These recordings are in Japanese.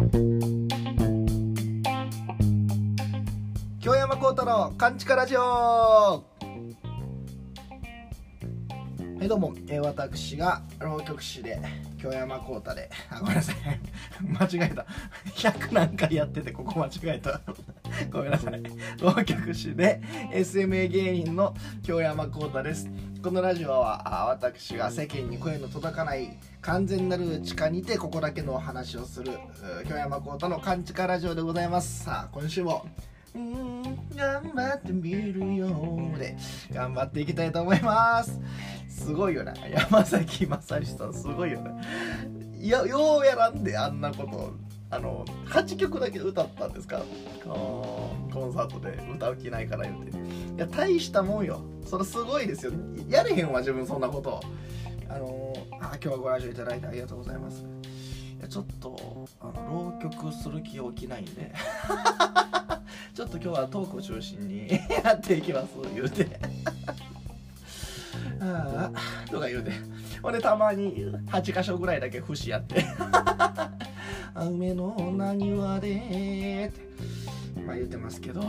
京山幸太のカンチカラジオ。はいどうも、えー、私が浪曲師で京山幸太で。あごめんなさい。間違えた。100何回やっててここ間違えた。ごめんなさい。浪曲師で SMA 芸人の京山幸太です。このラジオは私が世間に声の届かない完全なる地下にてここだけのお話をする京山幸太のカンチカラジオでございます。さあ今週もうん頑張ってみるよで頑張っていきたいと思います。すごいよね。山崎まささんすごいよね。いやようやらんであんなことあの8曲だけ歌ったんですか？コンサートで歌う気ないから言うて。いや大したもんよ。それすごいですよ。やれへんわ自分そんなこと。あのあ今日はご来場いただいてありがとうございます。いやちょっとあの浪曲する気起きないんで。ちょっと今日はトークを中心に やっていきます言うて。ああとか言うて。ほんでたまに8箇所ぐらいだけ節やって。梅のな庭でってまあ言ってますけど。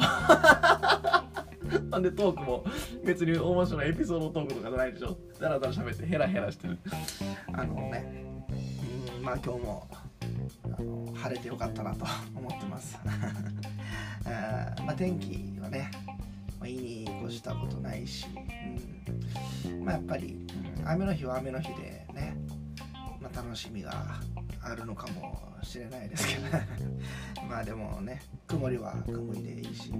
ほんでトークも別に面白いエピソードトークとかじゃないでしょ。だらだら喋ってヘラヘラしてる。あのねうんまあ今日もあの晴れてよかったなと 思ってます。あまあ天気はね、まあ、いいに越したことないし、うん、まあやっぱり、うん、雨の日は雨の日でね、まあ、楽しみがあるのかもしれないですけど。まあでもね曇りは曇りでいいし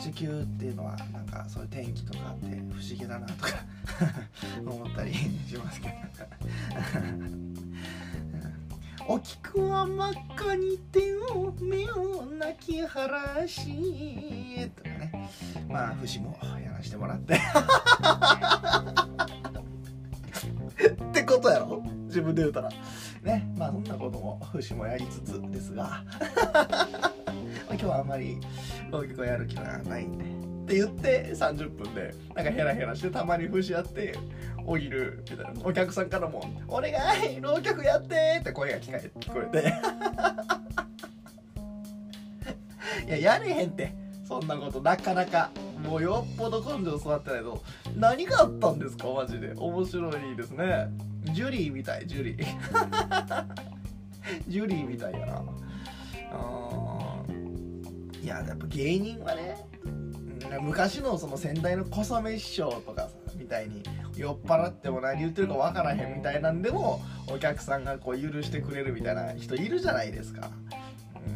地球っていうのはなんかそういう天気とかって不思議だなとか 思ったりしますけど。お菊は真っ赤に手を目を泣き晴らしとかね。まあ節もやらせてもらって。ってことやろ？自分で言うたら。ね。まあそんなことも節もやりつつですが。今日はあんまり浪曲をやる気はないんで。って言って30分でなんかヘラヘラしてたまに節やっておぎるみたいな。お客さんからも「お願い浪曲やって!」って声が聞かえ聞こえて。いややれへんって。そんなことなかなか。もうよっぽど根性育ってないと何があったんですか？マジで。面白いですね。ジュリーみたいジュリー。ジュリーみたいやな。あいややっぱ芸人はね昔のその先代の小雨師匠とかさみたいに酔っ払っても何言ってるか分からへんみたいなんでもお客さんがこう許してくれるみたいな人いるじゃないですか、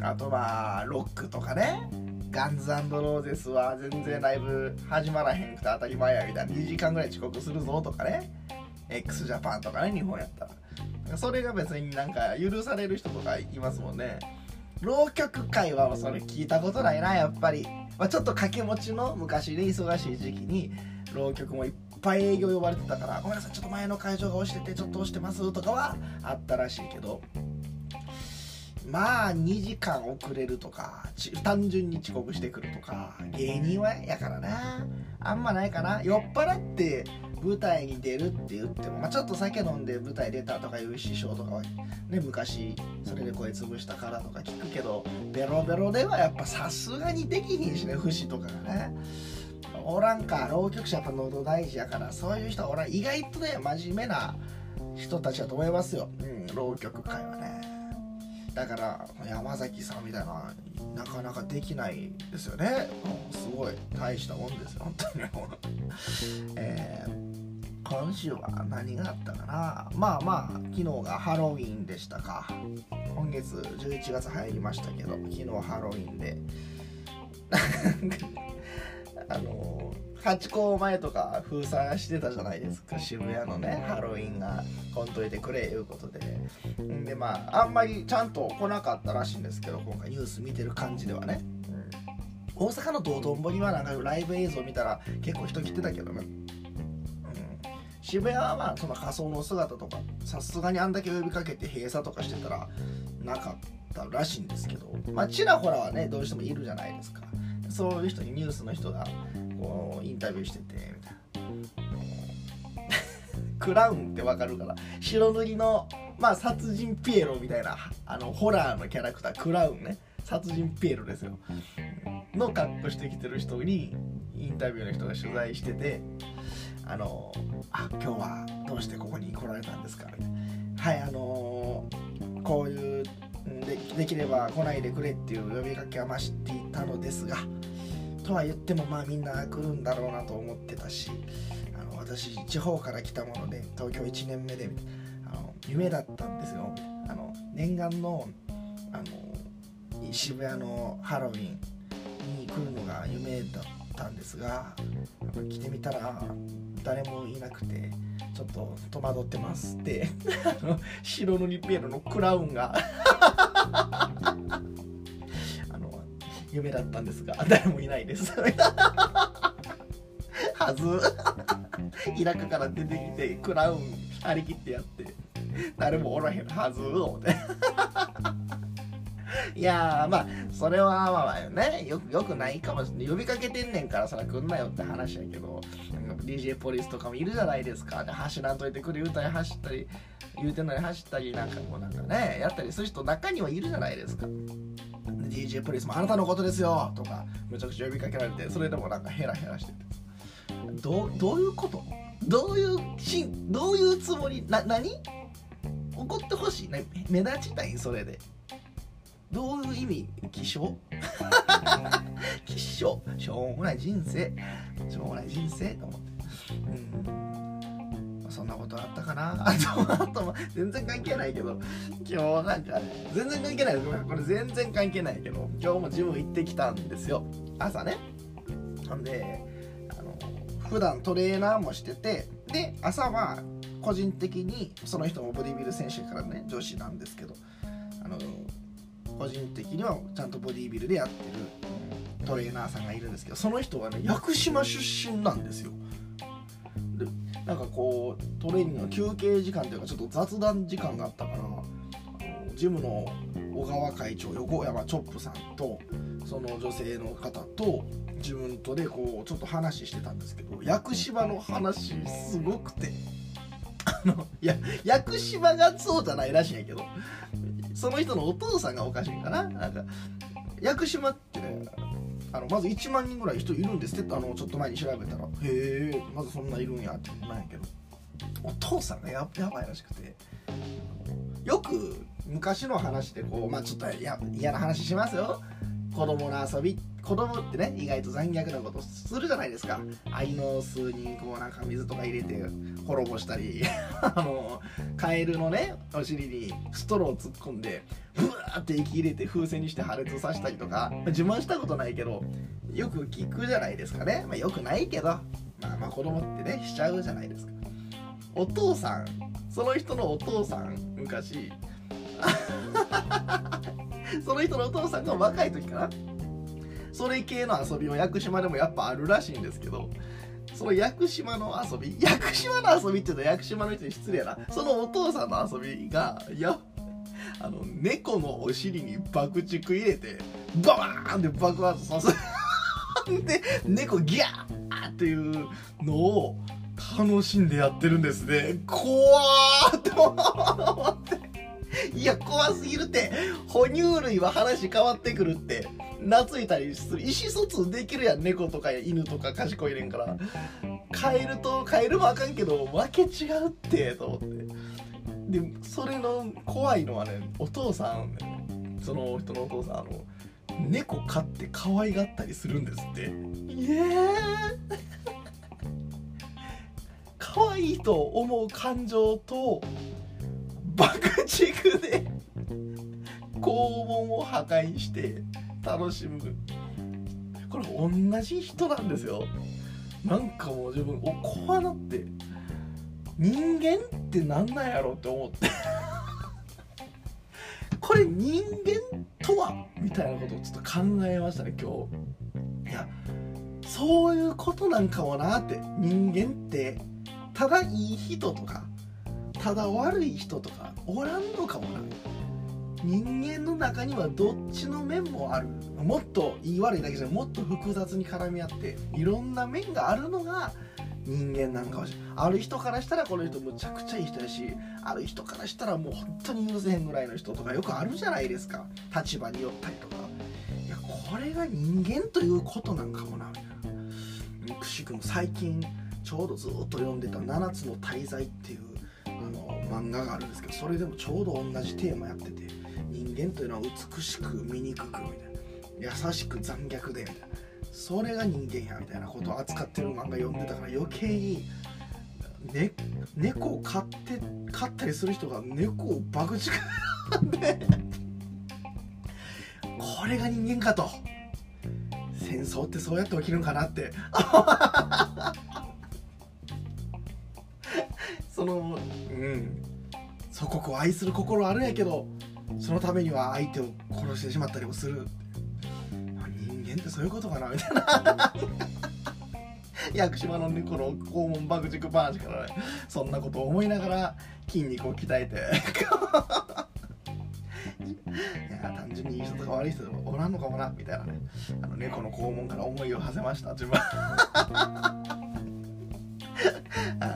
あとまあロックとかね。ガンズローゼスは全然ライブ始まらへんくて当たり前やみたいな。2時間ぐらい遅刻するぞとかね。x ジャパンとかね日本やったら。それが別になんか許される人とかいますもんね。浪曲界はそれ聞いたことないなやっぱり、まあ、ちょっと掛け持ちの昔で忙しい時期に浪曲もいっぱい営業呼ばれてたからごめんなさいちょっと前の会場が押しててちょっと押してますとかはあったらしいけど。まあ2時間遅れるとか単純に遅刻してくるとか芸人はやからな。あんまないかな。酔っ払って舞台に出るって言っても、まあ、ちょっと酒飲んで舞台出たとかいう師匠とかはね昔それで声潰したからとか聞くけどベロベロではやっぱさすがにできひんしね節とかがね。おらんか浪曲者やっぱ喉大事やからそういう人はおらん。意外とね真面目な人たちだと思いますよ、うん、浪曲界はね。だから山崎さんみたいななかなかできないですよね、うん、すごい大したもんですよ本当に。えー今週は何があったかな。まあまあ昨日がハロウィンでしたか。今月11月入りましたけど昨日ハロウィンで。あのハチ公前とか封鎖してたじゃないですか。渋谷のねハロウィンが。来んといてくれいうことで。んでまああんまりちゃんと来なかったらしいんですけど今回ニュース見てる感じではね、うん、大阪の道頓堀はなんかライブ映像見たら結構人来てたけどね。渋谷はまあその仮装の姿とかさすがにあんだけ呼びかけて閉鎖とかしてたらなかったらしいんですけど。まあちらほらはねどうしてもいるじゃないですか。そういう人にニュースの人がこうインタビューしててみたいな。クラウンってわかるから。白塗りのまあ殺人ピエロみたいなあのホラーのキャラクタークラウンね。殺人ピエロですよ。の格好してきてる人にインタビューの人が取材しててあのあ今日はどうしてここに来られたんですか？みたいな。はいあのこういうでできれば来ないでくれっていう呼びかけは増していたのですがとは言ってもまあみんな来るんだろうなと思ってたしあの私地方から来たもので東京1年目であの夢だったんですよ。あの念願のあの渋谷のハロウィンに来るのが夢だったんですが来てみたら誰もいなくてちょっと戸惑ってますって白塗りピエロのクラウンが。夢だったんですが誰もいないです。はず。田舎から出てきてクラウン張り切ってやって誰もおらへんはず思って。いやまあそれはまあまあね。よくよくないかもしれない。呼びかけてんねんからそら来んなよって話やけど DJ ポリスとかもいるじゃないですか。で走らんといてくれ言うたり走ったり言うてんのに走ったりなんかもうなんかねやったりする人中にはいるじゃないですか。DJ ポリスもあなたのことですよとかむちゃくちゃ呼びかけられてそれでもなんかヘラヘラしてて。どうどういうこと？どういうしどういうつもり？な何？怒ってほしい？目立ちたい？それで。どういう意味？気象？気象？しょうもない人生。しょうもない人生？と思って。うんそんなことあったかな？あとあと全然関係ないけど。今日なんか全然関係ない。これ全然関係ないけど今日もジム行ってきたんですよ。朝ね。ほんであの普段トレーナーもしててで朝は個人的にその人もボディビル選手からね女子なんですけどあの個人的にはちゃんとボディビルでやってるトレーナーさんがいるんですけどその人はね屋久島出身なんですよ。なんかこうトレーニングの休憩時間というかちょっと雑談時間があったからジムの小川会長横山チョップさんとその女性の方と自分とでこうちょっと話してたんですけど屋久島の話すごくてあのいや屋久島がそうじゃないらしいんやけどその人のお父さんがおかしいかな？なんか屋久島あのまず1万人ぐらい人いるんですって。あのちょっと前に調べたら。へえまずそんないるんやってなんやけど。お父さんがややばいらしくて。よく昔の話でこうまあちょっと嫌な話しますよ。子供の遊び子供ってね意外と残虐なことするじゃないですか。愛の巣にこうなんか水とか入れて滅ぼしたり あのカエルのねお尻にストローを突っ込んでブワーって息入れて風船にして破裂させたりとか自慢したことないけどよく聞くじゃないですかね、まあ、よくないけどまあまあ子供ってねしちゃうじゃないですか。お父さんその人のお父さん昔その人のお父さんが若い時かな。それ系の遊びを屋久島でもやっぱあるらしいんですけどその屋久島の遊び屋久島の遊びって言うと屋久島の人に失礼やな。そのお父さんの遊びがいやあの猫のお尻に爆竹入れてババーンって爆発させる。で猫ギャーっていうのを楽しんでやってるんですね。怖ーって いや怖すぎるって。哺乳類は話変わってくるって。懐いたりする。意思疎通できるやん猫とか犬とか賢いねんから。カエルとカエルもあかんけどわけ違うってと思って。でそれの怖いのはねお父さん、ね、その人のお父さんあの猫飼って可愛がったりするんですって。イエー。可愛いと思う感情と爆竹で肛門を破壊して楽しむ。これ同じ人なんですよ。なんかもう自分お怖なって。人間ってなんなんやろって思って。これ人間とは？みたいなことをちょっと考えましたね今日。いやそういうことなんかもなって。人間ってただいい人とかただ悪い人とかおらんのかもな。人間の中にはどっちの面もある。もっと言い悪いだけじゃもっと複雑に絡み合っていろんな面があるのが人間なんかもしれないある人からしたらこの人むちゃくちゃいい人やしある人からしたらもう本当に許せへんぐらいの人とかよくあるじゃないですか。立場によったりとか。いやこれが人間ということなんかもな。みたいなくしくも最近ちょうどずっと読んでた「七つの大罪」っていう漫画があるんですけどそれでもちょうど同じテーマやってて人間というのは美しく醜くみたいな優しく残虐でみたいなそれが人間やみたいなことを扱ってる漫画読んでたから余計に、ね、猫を飼って飼ったりする人が猫を爆竹でこれが人間かと。戦争ってそうやって起きるんかなって。そのうん。祖国を愛する心あるんやけどそのためには相手を殺してしまったりもする。人間ってそういうことかなみたいな。屋久島の猫の肛門爆竹話からねそんなことを思いながら筋肉を鍛えて。いや単純にいい人とか悪い人おらんのかもなみたいなね。あの猫の肛門から思いを馳せました自分。あ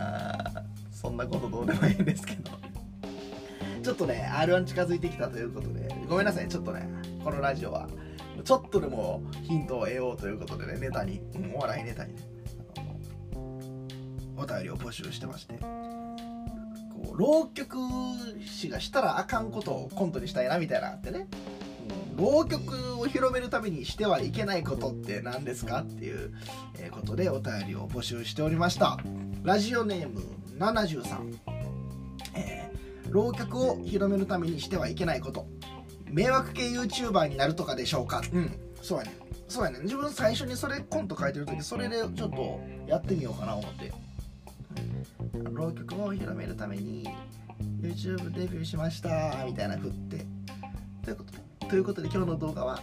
ですけど。ちょっとね R1 近づいてきたということでごめんなさいちょっとねこのラジオは。ちょっとでもヒントを得ようということでねネタに、お笑いネタにお便りを募集してまして。こう浪曲師がしたらあかんことをコントにしたいなみたいなってね、浪曲を広めるためにしてはいけないことって何ですかっていうことでお便りを募集しておりました。ラジオネーム73、えー、浪曲を広めるためにしてはいけないこと。迷惑系 YouTuber になるとかでしょうか。うん。そうやね。そうやね。自分最初にそれコント書いてる時それでちょっとやってみようかな思って。浪曲を広めるために YouTube デビューしましたみたいな振って。ということということで今日の動画は、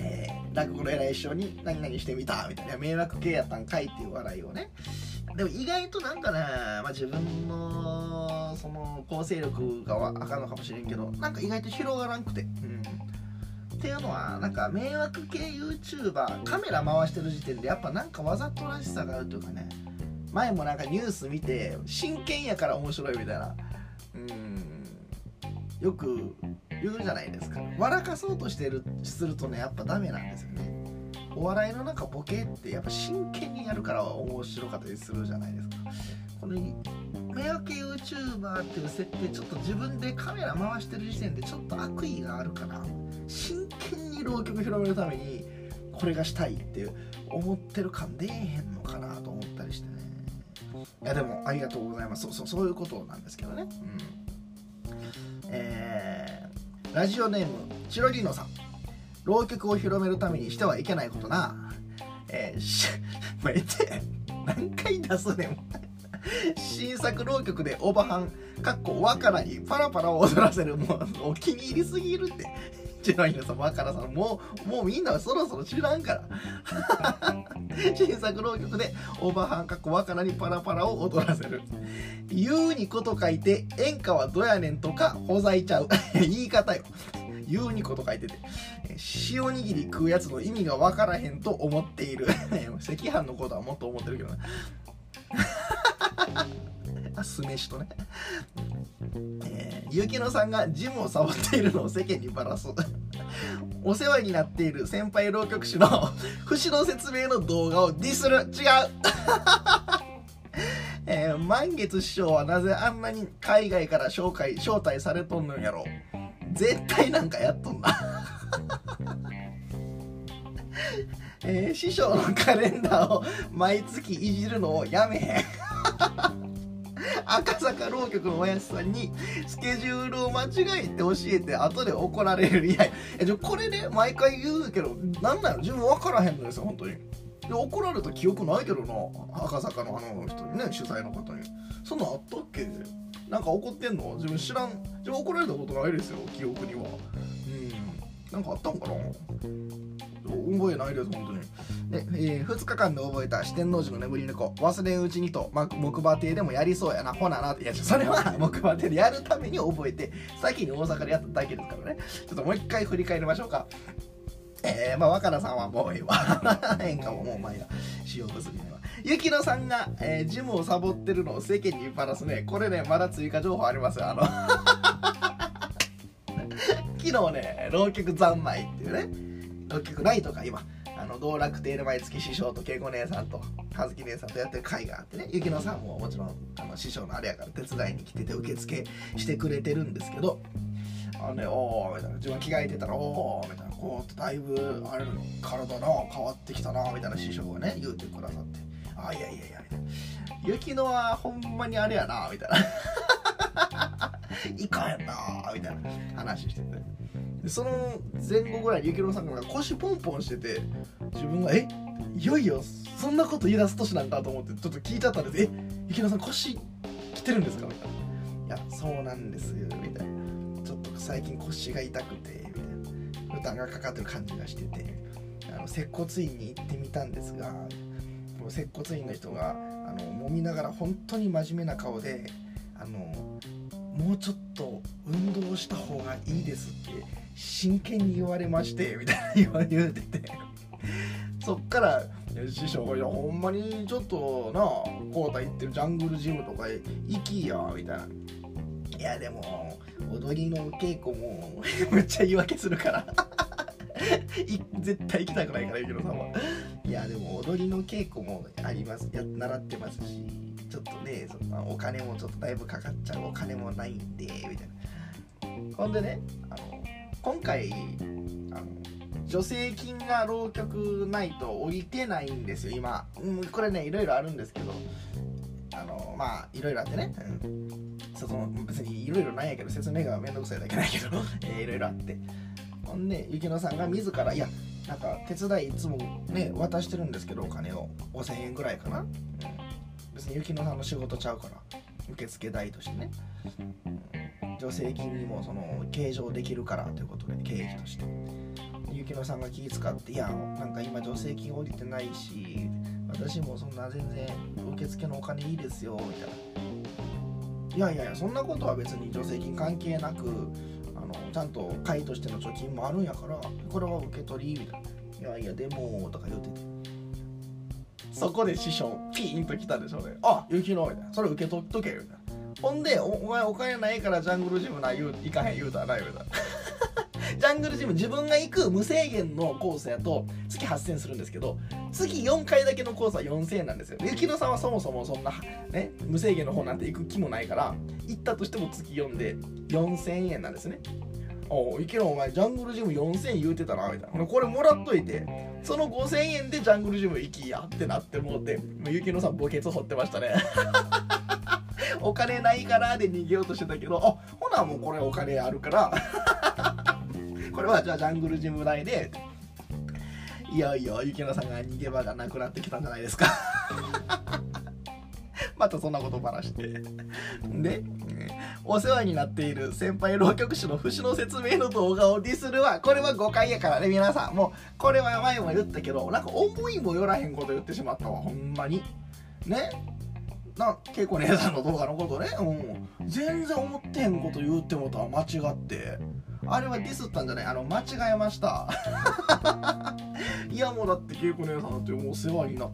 えー、落語の偉い師匠に何々してみたみたいな。迷惑系やったんかいっていう笑いをねでも意外となんかな、まあ、自分のその構成力があかんのかもしれんけどなんか意外と広がらんくて、うん、っていうのはなんか迷惑系 YouTuber カメラ回してる時点でやっぱなんかわざとらしさがあるというかね。前もなんかニュース見て真剣やから面白いみたいな。うん。よく言うじゃないですか。笑かそうとしてるするとねやっぱダメなんですよね。お笑いのなんかボケってやっぱ真剣にやるから面白かったりするじゃないですか。この迷惑系 YouTuber っていう設定ちょっと自分でカメラ回してる時点でちょっと悪意があるかな真剣に浪曲広めるためにこれがしたいって思ってる感出えへんのかなと思ったりしてね。いやでもありがとうございます。そうそうそういうことなんですけどね。うん。えー、ラジオネームチロリーノさん。浪曲を広めるためにしてはいけないことなえー、し、まあ、えて、何回出すねん。新作浪曲でオバハン、かっこわからにパラパラを踊らせる、もうお気に入りすぎるって。チロイヌさん、わからさん、もう、もうみんなはそろそろ知らんから。新作浪曲でオバハン、かっこわからにパラパラを踊らせる。言うにこと書いて、演歌はどやねんとか、ほざいちゃう。言い方よ。言うにこと書いててえ、塩握り食うやつの意味が分からへんと思っている。赤飯のことはもっと思ってるけどね あ酢飯とね、えー、ゆきのさんがジムをサボっているのを世間にばらす。お世話になっている先輩浪曲師の節の説明の動画をディスる。違う。えー、満月師匠はなぜあんなに海外から紹介招待されとんのやろ絶対なんかやっとんな。えー、師匠のカレンダーを毎月いじるのをやめへん。赤坂浪曲のおやじさんにスケジュールを間違えて教えて後で怒られるい。やえこれね毎回言うけどなんなの自分分からへんのですよ本当に。で怒られた記憶ないけどな。赤坂のあの人にね主催の方に。そんなんあったっけ？なんか怒ってんの？自分知らん。自分怒られたことないですよ。記憶には。うん。なんかあったんかな？覚えないです本当に。で、えー、2日間で覚えた四天王寺の眠り猫忘れんうちにと、ま、木馬亭でもやりそうやな。ほなな。いやそれは 木馬亭でやるために覚えて先に大阪でやっただけですからね。ちょっともう一回振り返りましょうか。えー、まあ、若菜さんはもうええわ。演歌ももう前が、塩むすびは。雪乃さんが、えー、ジムをサボってるのを世間にばらすね。これねまだ追加情報ありますよ。あの 昨日ね浪曲三昧っていうね。浪曲ないとか今。あの道楽亭で毎月師匠と恵子姉さんと葉月姉さんとやってる会があってね。雪乃さんももちろんあの師匠のあれやから手伝いに来てて受付してくれてるんですけど。あのね、おーみたいな。自分着替えてたらおーみたいな。こうだいぶあれ体な変わってきたなみたいな師匠がね言うてくださって。あいやいやいや。みたいな雪乃はほんまにあれやなみたいな。いかんやんなみたいな。話してて。でその前後ぐらいに雪乃さんが腰ポンポンしてて自分がえ？いよいよそんなこと言い出す年なんかと思ってちょっと聞いちゃったんです。え？雪乃さん腰来てるんですか？みたいな。いやそうなんですよみたいな。ちょっと最近腰が痛くてみたいな。負担がかかってる感じがしてて。あの接骨院に行ってみたんですが接骨院の人があの揉みながら本当に真面目な顔であのもうちょっと運動した方がいいですって真剣に言われましてみたいな言うてて。そっから師匠が「いやほんまにちょっとなコータ行ってるジャングルジムとか行きや」みたいな「いやでも踊りの稽古も めっちゃ言い訳するから。絶対行きたくないからゆきのさんはいやでも踊りの稽古もありますや習ってますしちょっとねそのお金もちょっとだいぶかかっちゃうお金もないんでみたいな。ほんでねあの今回あの助成金が浪曲ないと降りてないんですよ今、うん、これねいろいろあるんですけどあのまあいろいろあってね、うん、その別にいろいろないやけど説明がめんどくさいだけないけど、えー、いろいろあって。ほんで雪乃さんが自らいやなんか手伝いいつもね渡してるんですけどお金を。5000円ぐらいかな、うん、別に雪乃さんの仕事ちゃうから受付代としてね、助成金にもその計上できるからということで経費として。雪乃さんが気遣っていやなんか今助成金降りてないし私もそんな全然受付のお金いいですよみたいな。いやいやいやそんなことは別に助成金関係なくあのちゃんと会としての貯金もあるんやからこれは受け取りみたいな。いやいやでもとか言うてて。そこで師匠ピーンと来たでしょうねあ雪乃みたいなそれ受け取っとけみたいな。ほんでお前お金ないからジャングルジムな言う行かへん言うたらな言うたらジャングルジム自分が行く無制限のコースやと月8000するんですけど月4回だけのコースは4000円なんですよ。雪乃さんはそもそもそんなね無制限の方なんて行く気もないから行ったとしても月4で4000円なんですね。おいけろお前ジャングルジム4000円言うてたなみたいな。これもらっといてその5000円でジャングルジム行きやってなって思って雪乃さん墓穴掘ってましたね。お金ないからで逃げようとしてたけどあほなもうこれお金あるから。これはじゃあジャングルジム内でいよいよゆきのさんが逃げ場がなくなってきたんじゃないですか。またそんなこと話して。で、お世話になっている先輩浪曲師の節の説明の動画をディスるはこれは誤解やからね皆さん。もうこれは前も言ったけどなんか思いもよらへんこと言ってしまったわ。ほんまに。ね。な恵子姉さんの動画のことね、うん、全然思ってへんこと言うてもとは間違ってあれはディスったんじゃない？あの間違えました。いやもうだって恵子姉さんってもう世話になっ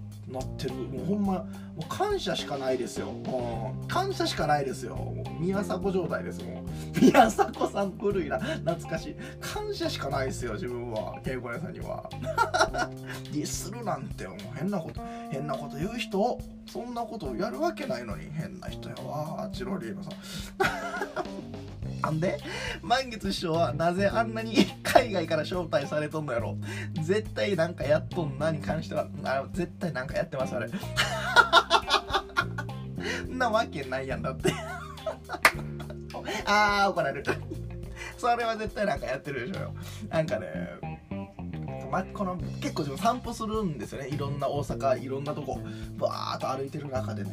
てる。もうほんまもう感謝しかないですよ、うん、感謝しかないですよ。もう宮迫状態です。もう。宮迫さん古いな。懐かしい。感謝しかないですよ自分は。恵子姉さんには。ディスるなんてもう変なこと変なこと言う人そんなことやるわけないのに。変な人やわ。チロリーノさん。なんで？満月師匠はなぜあんなに海外から招待されとんのやろ？絶対なんかやっとんなに関してはあ絶対なんかやってますあれ。なわけないやんだって。あー怒られる。それは絶対なんかやってるでしょよ。なんかねま、この結構自分散歩するんですよね。いろんな大阪いろんなとこバーっと歩いてる中でね。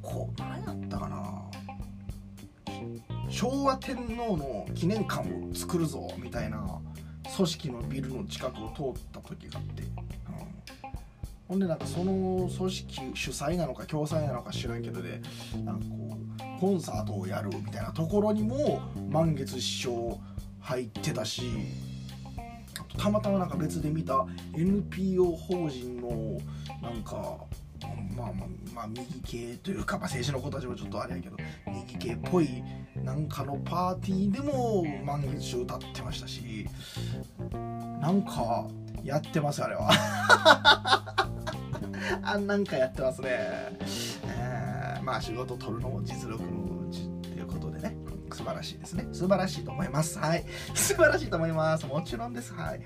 こう何やったかな。昭和天皇の記念館を作るぞみたいな組織のビルの近くを通った時があって、うん、ほんでなんかその組織主催なのか共催なのか知らんけどでなんかこうコンサートをやるみたいなところにも満月師匠入ってたしたまたまなんか別で見た NPO 法人のなんかまあまあ、まあ、右系というか、まあ、政治の子たちもちょっとあれやけど右系っぽいなんかのパーティーでも満月歌ってましたしなんかやってますあれは。あなんかやってますね、えー、まあ仕事取るのも実力のうちっていうことでね。素晴らしいですね。素晴らしいと思います。はい。素晴らしいと思います。もちろんです。はい。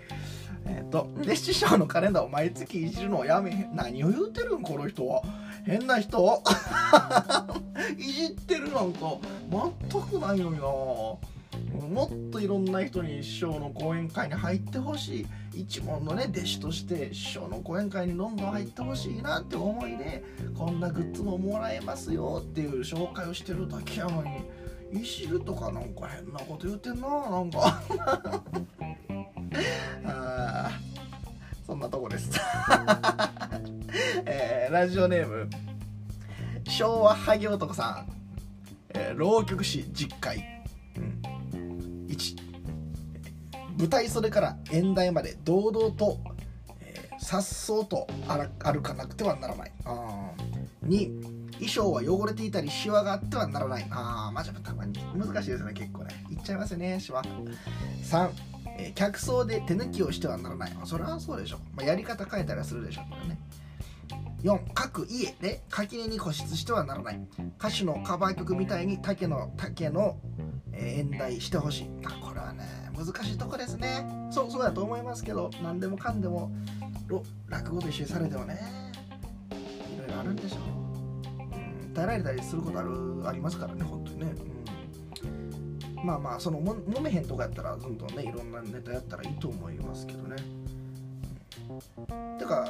えっ、ー、とで師匠のカレンダーを毎月いじるのをやめ何を言うてるんこの人は。変な人 いじってるなんか。全くないのになもっといろんな人に師匠の講演会に入ってほしい。一門のね弟子として師匠の講演会にどんどん入ってほしいなって思いでこんなグッズももらえますよ。っていう紹介をしてるだけやのに。いじるとかなんか変なこと言ってんな。なんか。あそんなとこです、ラジオネーム昭和ハゲ男さん、えー、浪曲師実会舞台袖から演台まで堂々とさっそうと歩かなくてはならない。あ2衣装は汚れていたりシワがあってはならない。ああまあちょっとたまに。難しいですね結構ね。いっちゃいますよねシワ。3、え、客層で手抜きをしてはならない、まあ、それはそうでしょ、まあ、やり方変えたりはするでしょうけどね。4各家で垣根に固執してはならない。歌手のカバー曲みたいに竹の竹の、え演題してほしい。あこれはね難しいとこですね。そうそうだと思いますけど何でもかんでも落語と一緒にされてもねいろいろあるんでしょう、ん、耐えられたりすることあるありますからね本当にね、うん、まあまあそのも揉めへんとかやったらどんどんねいろんなネタやったらいいと思いますけどね、てか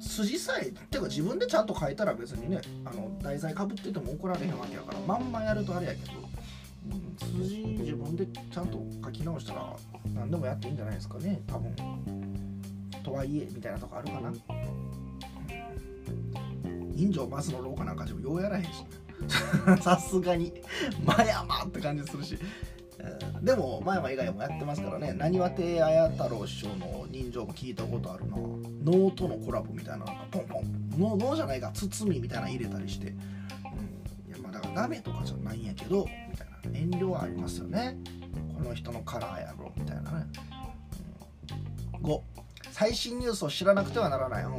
筋さえてか自分でちゃんと書いたら別にねあの題材かぶってても怒られへんわけやからまんまやるとあれやけどうん筋自分でちゃんと書き直したら何でもやっていいんじゃないですかね多分。とはいえみたいなとこあるかな。人情バスの廊下なんかでもようやらへんし。さすがに真山って感じするし、でも前山以外もやってますからね。なにわ亭綾太郎師匠の人情も聞いたことあるな。能とのコラボみたいなのがポンポン。能じゃないか。包みみたいなの入れたりして、うん、いやまあだからダメとかじゃないんやけどみたいな。遠慮はありますよね。この人のカラーやろみたいなね、うん、5最新ニュースを知らなくてはならない、うん、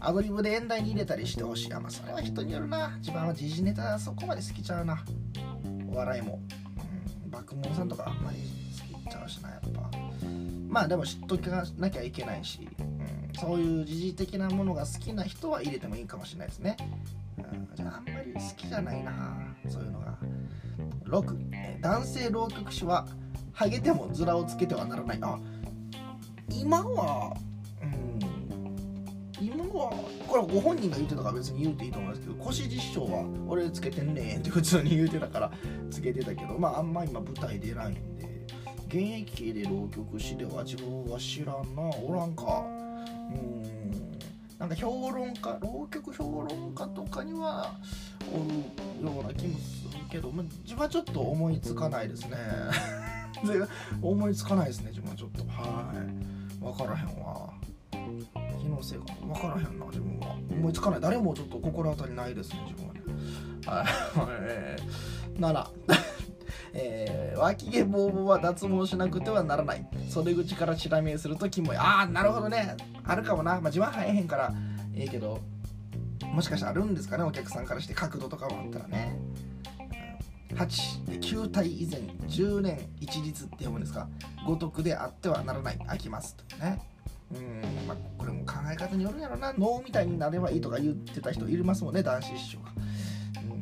アドリブで演題に入れたりしてほしい。あまあそれは人によるな。自分は時事ネタそこまで好きちゃうな。お笑いも、爆問さんとかあんまり好きちゃうしなやっぱ。まあでも知っとかなきゃいけないし、うん、そういう時事的なものが好きな人は入れてもいいかもしれないですね、うん、じゃああんまり好きじゃないなそういうのが。6男性浪曲師はハゲても面をつけてはならない。あ今ははこれはご本人が言ってたから別に言うていいと思いますけど腰実証は俺つけてんねんって普通に言うてたからつけてたけどまああんま今舞台出ないんで現役で浪曲師では自分は知らんなおらんか。うん。なんか評論家浪曲評論家とかにはおるような気もするけど、まあ、自分はちょっと思いつかないですね。思いつかないですね自分はちょっと。はい。分からへんわ。気のせいかな分からへんな自分は思いつかない。誰もちょっと心当たりないですね自分は。ねはい、えー、7 えー、脇毛ボーボーは脱毛しなくてはならない。袖口からチラ見するとキモい。ああなるほどね。あるかもな、まあ、自分は生えへんからええけどもしかしたらあるんですかねお客さんからして角度とかもあったらね。8球体以前10年一律って読むんですか。五徳であってはならない。飽きますとね。うんまあこれも考え方によるやろな。脳みたいになればいいとか言ってた人いますもんね男子師匠が。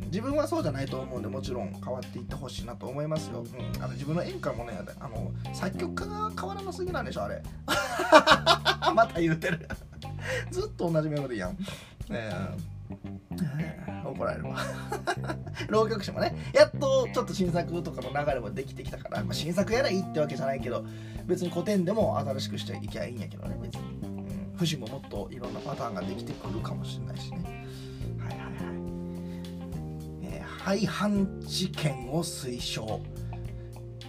自分はそうじゃないと思うんでもちろん変わっていってほしいなと思いますよ、うん、あの自分の演歌もねあの作曲家が変わらなすぎなんでしょあれ。また言うてる。ずっと同じメロディーやん、え。ー、怒られるわ。浪曲師もねやっとちょっと新作とかの流れもできてきたから、まあ、新作やらいいってわけじゃないけど別に古典でも新しくしていきゃいいんやけどね別に、うん、節ももっといろんなパターンができてくるかもしれないしね。廃藩置県を推奨。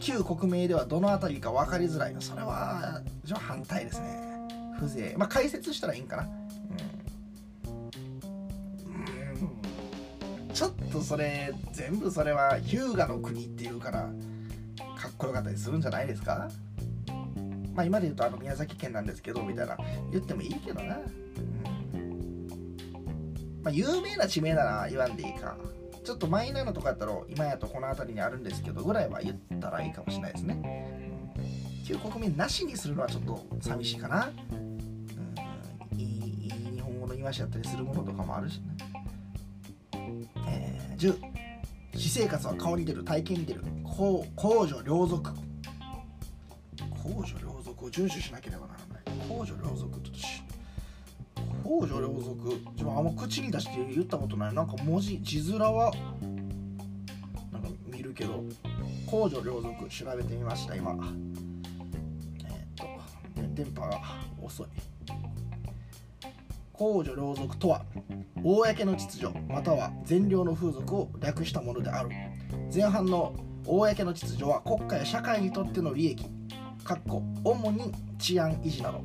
旧国名ではどの辺りか分かりづらい。のそれは反対ですね。風情。まあ解説したらいいんかな、ちょっとそれ全部それは日向の国っていうからかっこよかったりするんじゃないですか？まあ今で言うとあの宮崎県なんですけどみたいな言ってもいいけどな、うん。まあ、有名な地名なら言わんでいいか。ちょっとマイナーなとこやったら今やとこの辺りにあるんですけどぐらいは言ったらいいかもしれないですね、うん、旧国民なしにするのはちょっと寂しいかな、うん、いいいい日本語の言い回しやったりするものとかもあるしね、えー、10私生活は顔に出る体験に出る公序良俗。公序良俗を遵守しなければならない。公序良俗って公序良俗。自分あんま口に出して言ったことない。なんか文字字面はなんか見るけど公序良俗調べてみました今。えっ、と電波が遅い。公序良俗とは公の秩序または善良の風俗を略したものである。前半の公の秩序は国家や社会にとっての利益かっこ主に治安維持など。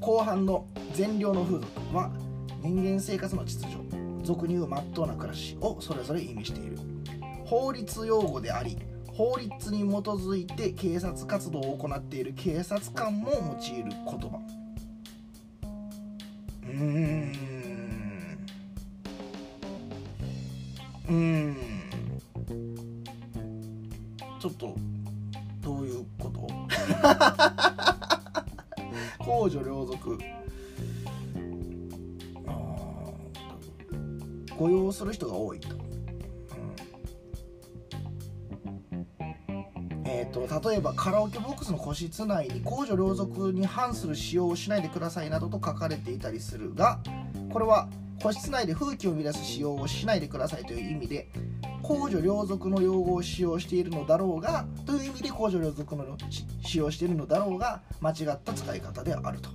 後半の善良の風俗は人間生活の秩序俗に言う真っ当な暮らしをそれぞれ意味している。法律用語であり法律に基づいて警察活動を行っている警察官も用いる言葉。うーん。うーん。ちょっとどういうこと？公序良俗。雇用する人が多いと。例えばカラオケボックスの個室内に公序良俗に反する使用をしないでくださいなどと書かれていたりするがこれは個室内で風紀を乱す使用をしないでくださいという意味で公序良俗の用語を使用しているのだろうがという意味で公序良俗の使用しているのだろうが間違った使い方であると。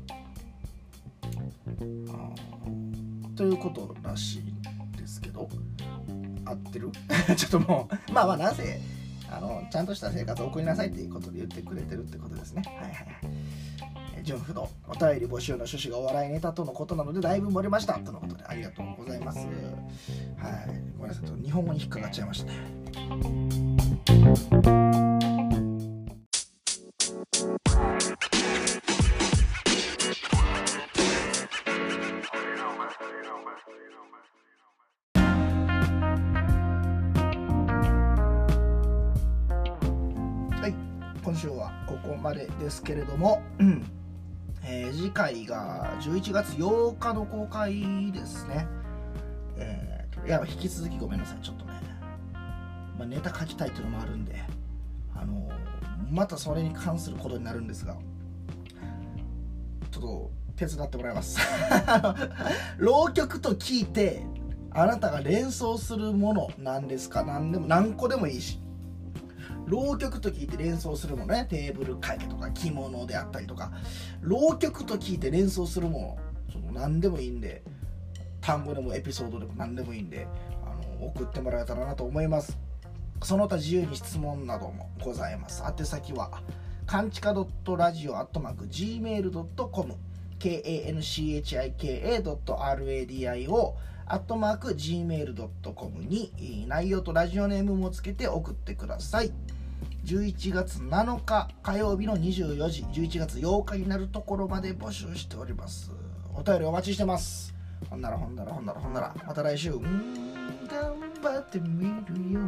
ということらしいですけど合ってる？ちょっともうまあまあなぜあのちゃんとした生活を送りなさいっていうことで言ってくれてるってことですね。はいはい純不動お便り募集の趣旨がお笑いネタとのことなのでだいぶ漏れましたとのことでありがとうございます。はい。ごめんなさい。日本語に引っかかっちゃいましたね。ですけれども、うんえー、次回が11月8日の公開ですね。えー、いや、引き続きごめんなさい、ちょっとね。まあ、ネタ書きたいっていうのもあるんで、あのー、またそれに関することになるんですが、ちょっと手伝ってもらいます。浪曲と聞いて、あなたが連想するものなんですか？何でも何個でもいいし浪曲と聞いて連想するものね。テーブル掛けとか着物であったりとか。浪曲と聞いて連想するもの。その何でもいいんで。単語でもエピソードでも何でもいいんで。あの送ってもらえたらなと思います。その他自由に質問などもございます。宛先はかんちか .radio.gmail.com kanchika.radio アットマーク gmail.com に内容とラジオネームもつけて送ってください。11月7日火曜日の24時11月8日になるところまで募集しております。お便りお待ちしてます。ほんならほんならほんならほんならまた来週。うん頑張ってみるよ。